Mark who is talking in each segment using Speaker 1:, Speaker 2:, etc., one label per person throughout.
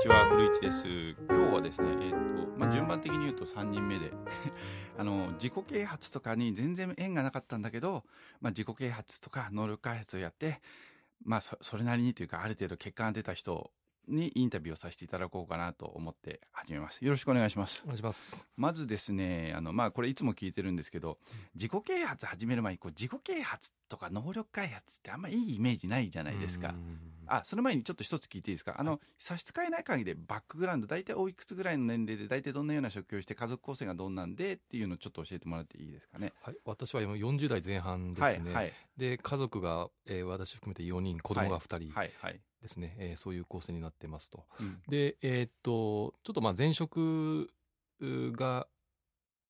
Speaker 1: ちは古市です。今日はですねえっ、とまあ順番的に言うと3人目で あの自己啓発とかに全然縁がなかったんだけど、まあ、自己啓発とか能力開発をやってまあそそれなりにというかある程度結果が出た人にインタビューをさせていただこうかなと思って始めます。よろしくお願いします。
Speaker 2: お願いします。
Speaker 1: まずですねあのまあこれいつも聞いてるんですけど自己啓発始める前にこう自己啓発とか能力開発ってあんまいいイメージないじゃないですか。
Speaker 2: うん。
Speaker 1: あその前にちょっと一つ聞いていいですか？あの、差し支えない限りでバックグラウンド大体おいくつぐらいの年齢で大体どんなような職業をして家族構成がどんなんでっていうのをちょっと教えてもらっていいですかね？
Speaker 2: はい、私は今40代前半ですね。
Speaker 1: はいはい。
Speaker 2: で家族が、えー私含めて4人子供が2人。
Speaker 1: はいはい、
Speaker 2: ですね、えーそういう構成になってますと。
Speaker 1: うん。
Speaker 2: でえーっとちょっとまあ前職うが、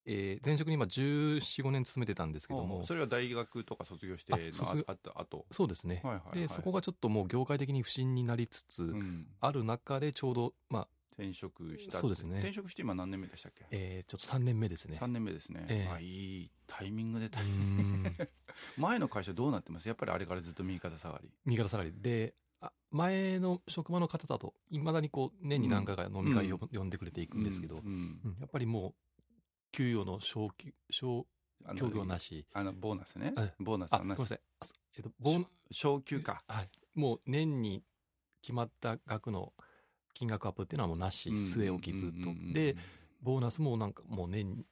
Speaker 2: えー前職に今1415年勤めてたんですけども。
Speaker 1: それは大学とか卒業しての
Speaker 2: あ
Speaker 1: あと
Speaker 2: そうですね、
Speaker 1: はいはいはい。
Speaker 2: でそこがちょっともう業界的に不振になりつつ、
Speaker 1: うん。
Speaker 2: ある中でちょうどまあ
Speaker 1: 転職した
Speaker 2: そうですね。
Speaker 1: 転職して今何年目でしたっけ、
Speaker 2: えーちょっと3年目ですね。
Speaker 1: 3年目ですね、
Speaker 2: ええ。
Speaker 1: あいいタイミングで
Speaker 2: うーん。
Speaker 1: 前の会社どうなってます？やっぱりあれからずっと右肩下がり。
Speaker 2: 右肩下がり。であ前の職場の方だといまだにこう年に何回か飲み会を呼んでくれていくんですけど、やっぱりもう給与の昇給昇
Speaker 1: あの
Speaker 2: 協業なし。
Speaker 1: あのボーナスね。
Speaker 2: え
Speaker 1: ボーナス
Speaker 2: あごめんな
Speaker 1: はなし
Speaker 2: さい。あすえっとボーナ
Speaker 1: 昇給か。
Speaker 2: はい。もう年に決まった額の金額アップっていうのはもうなし。据え置きずっと。でボーナスもなんかもう年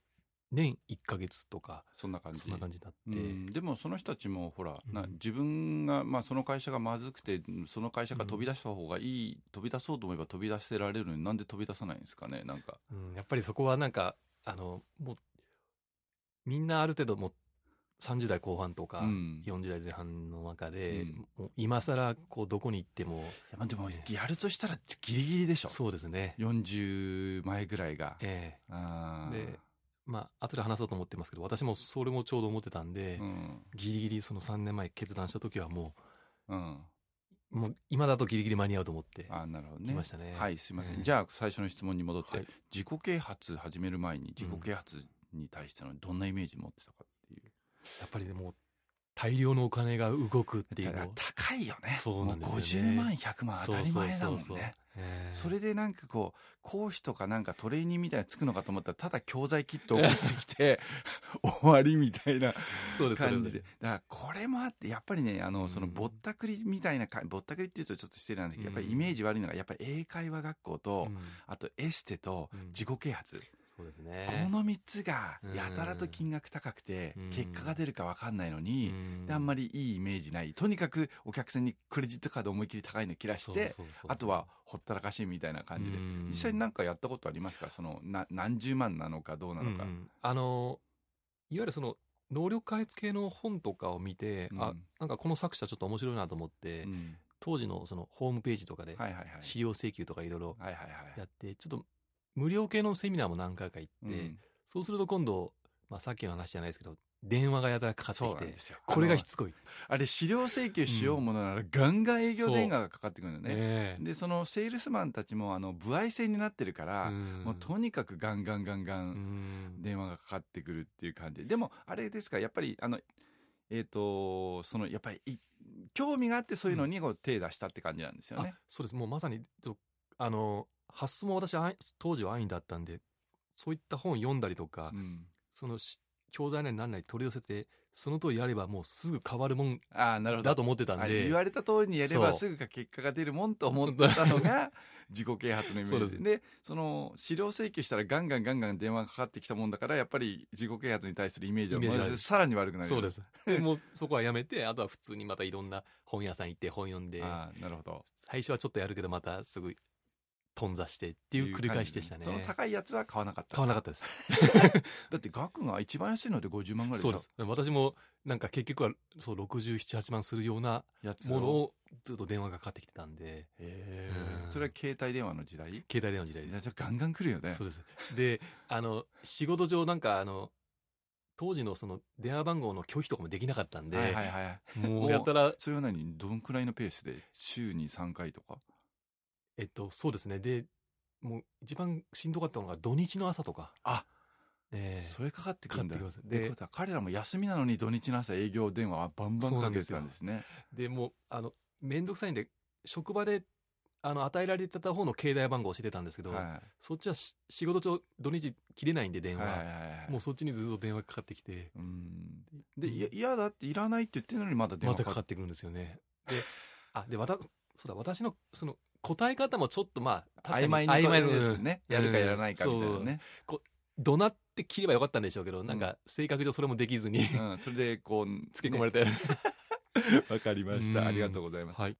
Speaker 2: 年1ヶ月とか
Speaker 1: そんな感じ。
Speaker 2: そんな感じになって、
Speaker 1: うん。でもその人たちもほら、な
Speaker 2: うん。
Speaker 1: 自分が、まあ、その会社がまずくてその会社が飛び出した方がいい、飛び出そうと思えば飛び出せられるのになんで飛び出さないんですかねなんか。
Speaker 2: うん。やっぱりそこはなんかあのもうみんなある程度もう30代後半とか、
Speaker 1: うん。
Speaker 2: 40代前半の中で、
Speaker 1: うん。
Speaker 2: もう今更こうどこに行っても
Speaker 1: まあでも
Speaker 2: ね。
Speaker 1: やるとしたらギリギリでしょ。
Speaker 2: そうですね。
Speaker 1: 40前ぐらいが、
Speaker 2: え
Speaker 1: あー。
Speaker 2: えでまあ後で話そうと思ってますけど私もそれもちょうど思ってたんで、
Speaker 1: うん。
Speaker 2: ギリギリその3年前決断した時はも
Speaker 1: うん。
Speaker 2: うもう今だとギリギリ間に合うと思って
Speaker 1: あーなるほどね。
Speaker 2: 来ましたね。
Speaker 1: はいすいません、
Speaker 2: ええ。
Speaker 1: じゃあ最初の質問に戻って、
Speaker 2: はい。
Speaker 1: 自己啓発始める前に自己啓発に対してのどんなイメージ持ってたかっていう、
Speaker 2: やっぱりでも大量のお金が動くっていう。
Speaker 1: 高いよね。
Speaker 2: そうなんですよね。
Speaker 1: もう50万100万当たり前だもんね。
Speaker 2: そうそうそうそう。ええ。
Speaker 1: それでなんかこう講師とかなんかトレーニーみたいなのつくのかと思ったらただ教材キットを送ってきて 終わりみたいな
Speaker 2: そうです
Speaker 1: 感じ
Speaker 2: で。
Speaker 1: だからこれもあってやっぱりねあの
Speaker 2: うん。
Speaker 1: そのぼったくりみたいなかぼったくりっていうとちょっと失礼なんですけどやっぱりイメージ悪いのがやっぱり英会話学校と
Speaker 2: うん。
Speaker 1: あとエステと
Speaker 2: うん。
Speaker 1: 自己啓発
Speaker 2: そうですね。
Speaker 1: この3つが
Speaker 2: うん。
Speaker 1: やたらと金額高くて
Speaker 2: うん。
Speaker 1: 結果が出るか分かんないのにあんまりいいイメージない。とにかくお客さんにクレジットカード思いっきり高いの切らしてあとはほったらかしみたいな感じで。
Speaker 2: うん。
Speaker 1: 実際に何かやったことありますか？そのな何十万なのかどうなのか。
Speaker 2: あのいわゆるその能力開発系の本とかを見て、あ
Speaker 1: うん。
Speaker 2: なんかこの作者ちょっと面白いなと思って、
Speaker 1: うん。
Speaker 2: 当時のそのホームページとかで資料請求とかいろいろやってちょっと無料系のセミナーも何回か行って、
Speaker 1: うん。
Speaker 2: そうすると今度、まあ、さっきの話じゃないですけど電話がやたらかかってきてこれがしつこい、
Speaker 1: あれ資料請求しようものならガンガン営業電話がかかってくるのね。
Speaker 2: ええ
Speaker 1: でそのセールスマンたちもあの歩合制になってるから
Speaker 2: うん。
Speaker 1: もうとにかくガンガンガンガン
Speaker 2: うん。
Speaker 1: 電話がかかってくるっていう感じ。でもあれですかやっぱりあのえっ、とそのやっぱりい興味があってそういうのにこう手出したって感じなんですよね。
Speaker 2: あ。そうです。もうまさにとあの発想も私当時は安易だったんでそういった本読んだりとか、
Speaker 1: うん。
Speaker 2: そのし教材なり何なり取り寄せてその通りやればもうすぐ変わるもん
Speaker 1: ああなるほど。
Speaker 2: だと思ってたん
Speaker 1: あ
Speaker 2: で
Speaker 1: 言われた通りにやればすぐか結果が出るもんと思ってたのが 自己啓発のイメージ。
Speaker 2: で
Speaker 1: その資料請求したらガンガンガンガン電話がかかってきたもんだからやっぱり自己啓発に対するイメージはさらに悪くなる
Speaker 2: そうです。でもう そこはやめてあとは普通にまたいろんな本屋さん行って本読んで
Speaker 1: なるほど。
Speaker 2: 最初はちょっとやるけどまたすぐ頓挫してっていう繰り返しでしたね。
Speaker 1: その高いやつは買わなかった。
Speaker 2: 買わなかったです。
Speaker 1: だって額が一番安いので50万ぐらい
Speaker 2: そうです。私もなんか結局はそう678万するようなものをずっと電話がかかってきてたんで。
Speaker 1: へ
Speaker 2: うん。
Speaker 1: ーそれは携帯電話の時代？
Speaker 2: 携帯電話の時代です。
Speaker 1: じゃあガンガン来るよね。
Speaker 2: そうです。であの仕事上なんかあの当時のその電話番号の拒否とかもできなかったんで、
Speaker 1: はいはいはい。
Speaker 2: もうやったら
Speaker 1: それは何？どんくらいのペースで？週に3回とか？
Speaker 2: えっとそうですね。でもう一番しんどかったのが土日の朝とか。
Speaker 1: あ
Speaker 2: ええ。
Speaker 1: それかかってくるんだ。
Speaker 2: かか
Speaker 1: で彼らも休みなのに土日の朝営業電話はバンバンかけてたんですね。
Speaker 2: でもうあの面倒くさいんで職場であの与えられてた方の携帯番号を知ってたんですけど、
Speaker 1: は
Speaker 2: そっちはし仕事中土日切れないんで
Speaker 1: い
Speaker 2: 電話、
Speaker 1: はい
Speaker 2: もうそっちにずっと電話かかってきて。
Speaker 1: うん。でいや嫌だっていらないって言ってるのにまだ電
Speaker 2: ま
Speaker 1: 話かかっ
Speaker 2: たかかってくるんですよね。であでわたそうだ私のその答え方もちょっとまあ
Speaker 1: 曖昧な
Speaker 2: 曖昧
Speaker 1: ですね。やるかやらないかみたいなね。
Speaker 2: 怒鳴って切ればよかったんでしょうけど、なんか性格上それもできずに
Speaker 1: うん。それでこう
Speaker 2: つけ込まれて、
Speaker 1: わかりました、
Speaker 2: うん。
Speaker 1: ありがとうございます。
Speaker 2: はい